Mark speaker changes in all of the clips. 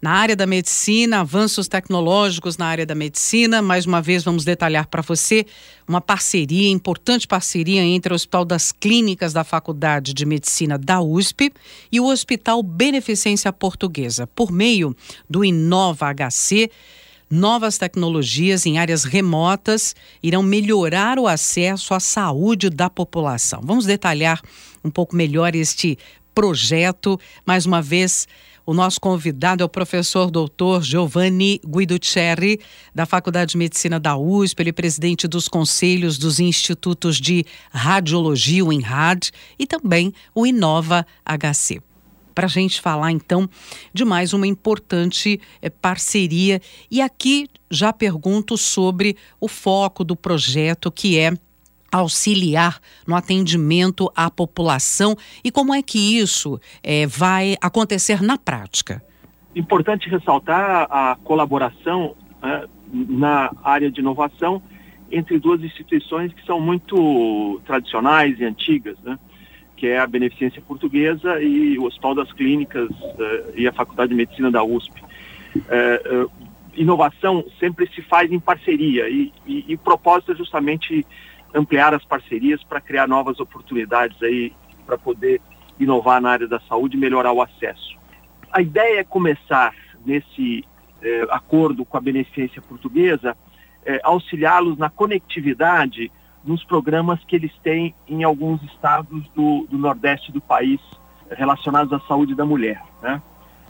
Speaker 1: Na área da medicina, avanços tecnológicos na área da medicina. Mais uma vez, vamos detalhar para você uma parceria, importante parceria entre o Hospital das Clínicas da Faculdade de Medicina da USP e o Hospital Beneficência Portuguesa, por meio do Inova HC. Novas tecnologias em áreas remotas irão melhorar o acesso à saúde da população. Vamos detalhar um pouco melhor este projeto. Mais uma vez, o nosso convidado é o professor doutor Giovanni Guiduceri, da Faculdade de Medicina da USP, ele é presidente dos conselhos dos institutos de radiologia, o INRAD, e também o Inova HC para a gente falar então de mais uma importante é, parceria. E aqui já pergunto sobre o foco do projeto, que é auxiliar no atendimento à população e como é que isso é, vai acontecer na prática?
Speaker 2: Importante ressaltar a colaboração né, na área de inovação entre duas instituições que são muito tradicionais e antigas, né, que é a Beneficência Portuguesa e o Hospital das Clínicas uh, e a Faculdade de Medicina da USP. Uh, uh, inovação sempre se faz em parceria e, e, e o propósito é justamente ampliar as parcerias para criar novas oportunidades aí para poder inovar na área da saúde e melhorar o acesso. A ideia é começar nesse eh, acordo com a Beneficência Portuguesa, eh, auxiliá-los na conectividade nos programas que eles têm em alguns estados do, do Nordeste do país relacionados à saúde da mulher. Né?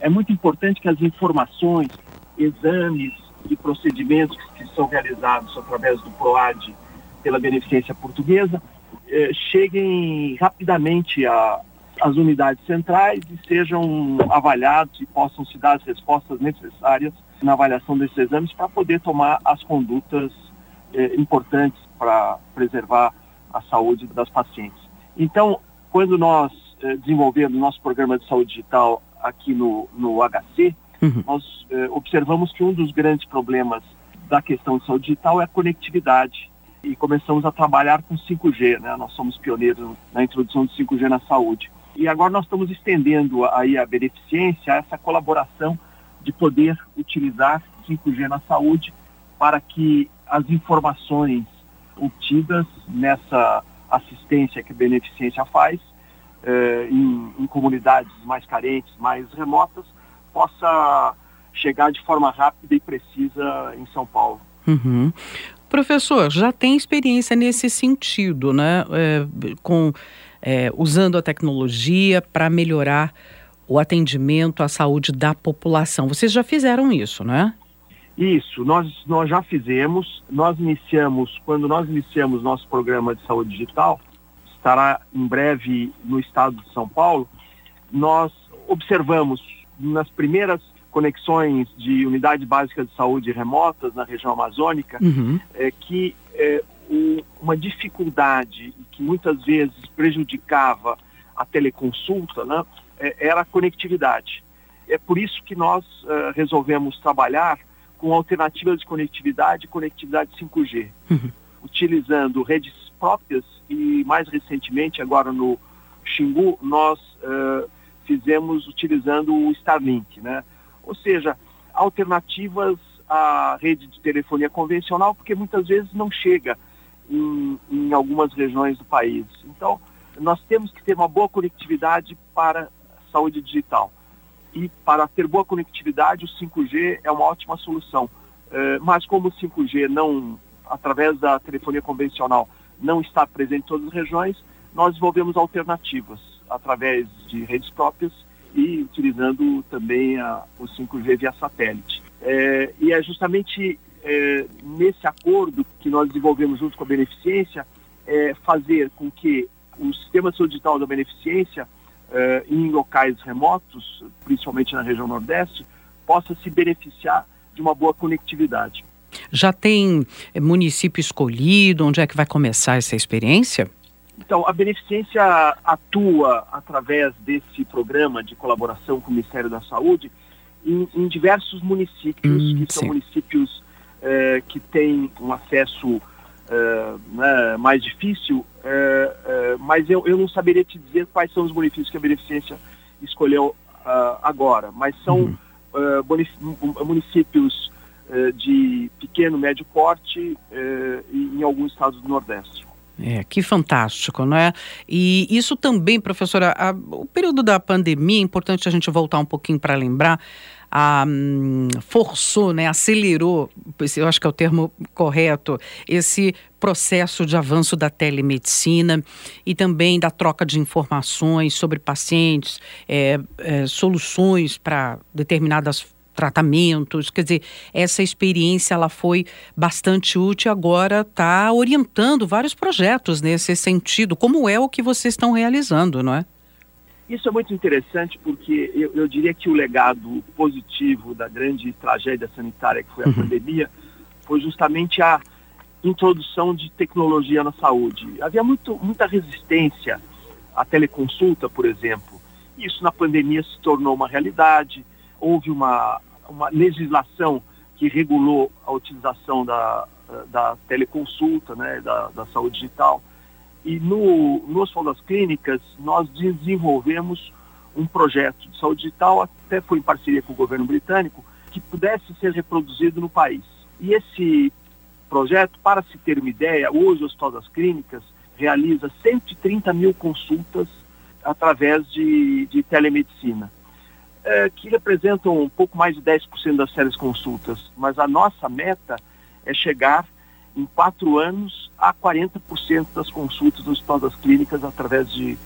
Speaker 2: É muito importante que as informações, exames e procedimentos que são realizados através do PROAD pela Beneficência Portuguesa, eh, cheguem rapidamente às unidades centrais e sejam avaliados e possam se dar as respostas necessárias na avaliação desses exames para poder tomar as condutas eh, importantes para preservar a saúde das pacientes. Então, quando nós eh, desenvolvemos nosso programa de saúde digital aqui no, no HC, uhum. nós eh, observamos que um dos grandes problemas da questão de saúde digital é a conectividade e começamos a trabalhar com 5G, né? Nós somos pioneiros na introdução de 5G na saúde. E agora nós estamos estendendo aí a beneficência, essa colaboração de poder utilizar 5G na saúde para que as informações obtidas nessa assistência que a beneficência faz eh, em, em comunidades mais carentes, mais remotas, possa chegar de forma rápida e precisa em São Paulo.
Speaker 1: Uhum. Professor, já tem experiência nesse sentido, né? É, com, é, usando a tecnologia para melhorar o atendimento à saúde da população. Vocês já fizeram isso, né?
Speaker 2: Isso, nós, nós já fizemos. Nós iniciamos, quando nós iniciamos nosso programa de saúde digital, estará em breve no estado de São Paulo, nós observamos nas primeiras conexões de unidade básica de saúde remotas na região amazônica, uhum. é, que é, uma dificuldade que muitas vezes prejudicava a teleconsulta né, é, era a conectividade. É por isso que nós uh, resolvemos trabalhar com alternativas de conectividade, conectividade 5G, uhum. utilizando redes próprias e mais recentemente, agora no Xingu, nós uh, fizemos utilizando o Starlink, né? Ou seja, alternativas à rede de telefonia convencional, porque muitas vezes não chega em, em algumas regiões do país. Então, nós temos que ter uma boa conectividade para a saúde digital. E para ter boa conectividade, o 5G é uma ótima solução. É, mas como o 5G não, através da telefonia convencional, não está presente em todas as regiões, nós desenvolvemos alternativas através de redes próprias e utilizando também a, o 5G via satélite. É, e é justamente é, nesse acordo que nós desenvolvemos junto com a Beneficência, é, fazer com que o sistema digital da Beneficência, é, em locais remotos, principalmente na região Nordeste, possa se beneficiar de uma boa conectividade.
Speaker 1: Já tem é, município escolhido? Onde é que vai começar essa experiência?
Speaker 2: Então, a Beneficência atua através desse programa de colaboração com o Ministério da Saúde em, em diversos municípios, hum, que sim. são municípios eh, que têm um acesso eh, né, mais difícil, eh, mas eu, eu não saberia te dizer quais são os municípios que a Beneficência escolheu uh, agora, mas são uhum. uh, municípios uh, de pequeno, médio porte em alguns estados do Nordeste.
Speaker 1: É, que fantástico, não é? E isso também, professora, a, o período da pandemia, é importante a gente voltar um pouquinho para lembrar, a, um, forçou, né, acelerou, eu acho que é o termo correto, esse processo de avanço da telemedicina e também da troca de informações sobre pacientes, é, é, soluções para determinadas tratamentos, quer dizer, essa experiência ela foi bastante útil agora está orientando vários projetos nesse sentido, como é o que vocês estão realizando, não é?
Speaker 2: Isso é muito interessante porque eu, eu diria que o legado positivo da grande tragédia sanitária que foi a uhum. pandemia foi justamente a introdução de tecnologia na saúde. Havia muito, muita resistência à teleconsulta, por exemplo. Isso na pandemia se tornou uma realidade. Houve uma uma legislação que regulou a utilização da, da teleconsulta, né, da, da saúde digital. E no, no Hospital das Clínicas, nós desenvolvemos um projeto de saúde digital, até foi em parceria com o governo britânico, que pudesse ser reproduzido no país. E esse projeto, para se ter uma ideia, hoje o Hospital das Clínicas realiza 130 mil consultas através de, de telemedicina é, que representam um pouco mais de 10% das séries consultas, mas a nossa meta é chegar em quatro anos a 40% das consultas no Hospital das Clínicas através de,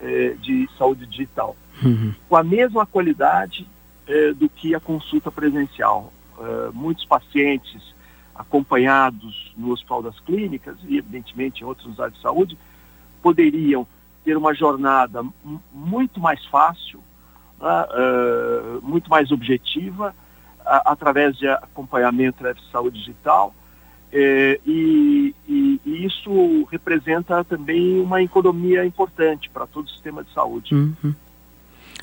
Speaker 2: é, de saúde digital. Uhum. Com a mesma qualidade é, do que a consulta presencial. É, muitos pacientes acompanhados no Hospital das Clínicas e, evidentemente, em outros áreas de saúde, poderiam ter uma jornada muito mais fácil, uh, muito mais objetiva, uh, através de acompanhamento da saúde digital, eh, e, e, e, isso representa também uma economia importante para todo o sistema de saúde. Uhum.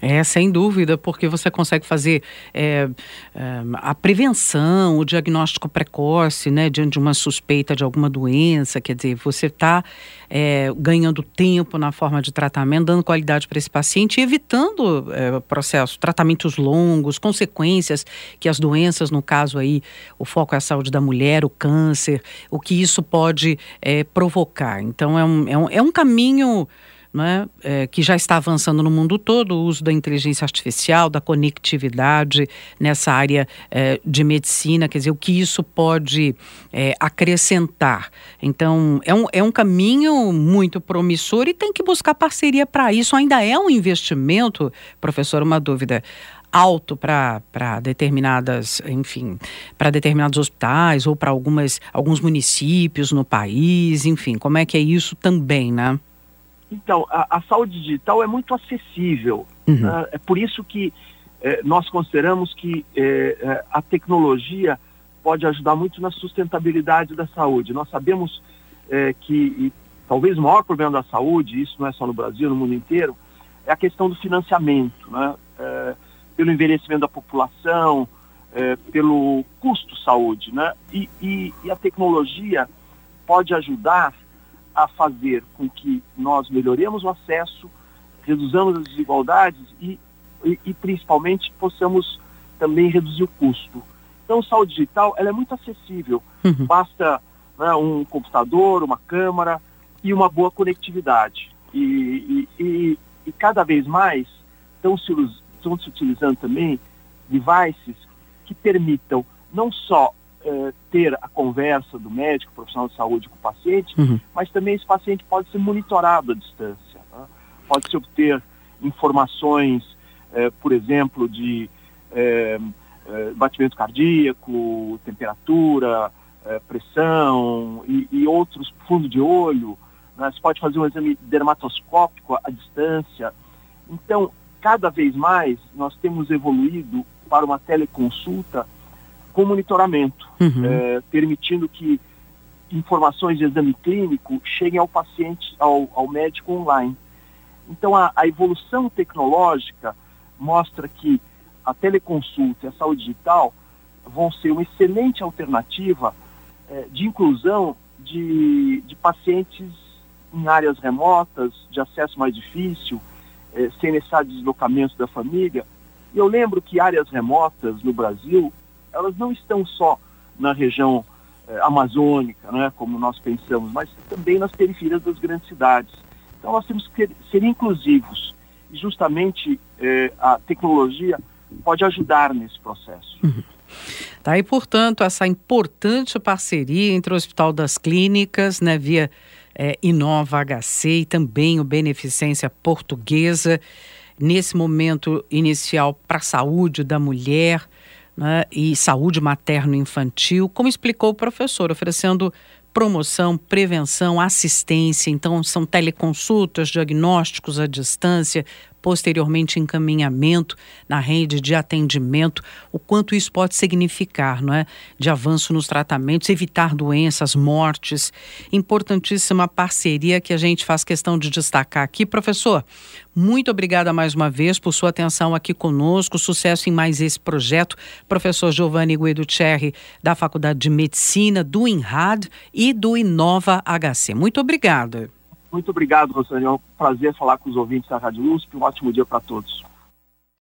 Speaker 1: É, sem dúvida, porque você consegue fazer é, é, a prevenção, o diagnóstico precoce, né, diante de uma suspeita de alguma doença, quer dizer, você está é, ganhando tempo na forma de tratamento, dando qualidade para esse paciente e evitando é, o processo, tratamentos longos, consequências que as doenças, no caso aí, o foco é a saúde da mulher, o câncer, o que isso pode é, provocar. Então, é um, é um, é um caminho né, é, que já está avançando no mundo todo, o uso da inteligência artificial, da conectividade nessa área é, de medicina, quer dizer, o que isso pode é, acrescentar. Então, é um, é um caminho muito promissor e tem que buscar parceria para isso. Ainda é um investimento, professor, uma dúvida alto para determinadas, enfim, para determinados hospitais ou para algumas alguns municípios no país, enfim, como é que é isso também, né?
Speaker 2: Então, a, a saúde digital é muito acessível. Uhum. Né? É por isso que é, nós consideramos que é, a tecnologia pode ajudar muito na sustentabilidade da saúde. Nós sabemos que e, talvez o maior problema da saúde, isso não é só no Brasil, no mundo inteiro, é a questão do financiamento, né? pelo envelhecimento da população, pelo custo saúde. Né? E, e, e a tecnologia pode ajudar a fazer com que nós melhoremos o acesso, reduzamos as desigualdades e, e, e principalmente possamos também reduzir o custo. Então, saúde digital ela é muito acessível. Uhum. Basta né, um computador, uma câmera e uma boa conectividade. E, e, e cada vez mais estão se, estão se utilizando também devices que permitam não só é, ter a conversa do médico, profissional de saúde com o paciente, uhum. mas também esse paciente pode ser monitorado à distância. Né? Pode-se obter informações, é, por exemplo, de é, batimento cardíaco, temperatura, pressão e, e, outros, fundo de olho. Né? Você pode fazer um exame dermatoscópico à distância. Então, cada vez mais, nós temos evoluído para uma teleconsulta com monitoramento, uhum. é, permitindo que informações de exame clínico cheguem ao paciente, ao, ao médico online. Então, a, a, evolução tecnológica mostra que a teleconsulta e a saúde digital vão ser uma excelente alternativa é, de inclusão de, de pacientes em áreas remotas, de acesso mais difícil, é, sem necessidade de deslocamento da família, E eu lembro que áreas remotas no Brasil, elas não estão só na região eh, amazônica, né, como nós pensamos, mas também nas periferias das grandes cidades. Então nós temos que ser inclusivos e justamente eh, a tecnologia pode ajudar nesse processo.
Speaker 1: Uhum. Tá aí, portanto, essa importante parceria entre o Hospital das Clínicas, né, via é, Inova HC e também o Beneficência Portuguesa, nesse momento inicial para a saúde da mulher né, e saúde materno-infantil, como explicou o professor, oferecendo promoção, prevenção, assistência. Então, são teleconsultas, diagnósticos à distância, posteriormente encaminhamento na rede de atendimento, o quanto isso pode significar, não é? De avanço nos tratamentos, evitar doenças, mortes. Importantíssima parceria que a gente faz questão de destacar aqui. Professor, muito obrigada mais uma vez por sua atenção aqui conosco. Sucesso em mais esse projeto. Professor Giovanni Guiducerri, da Faculdade de Medicina, do INRAD e do Inova HC. Muito obrigada.
Speaker 2: Muito obrigado, Rosane. É um prazer falar com os ouvintes da Rádio USP. Um ótimo dia para todos.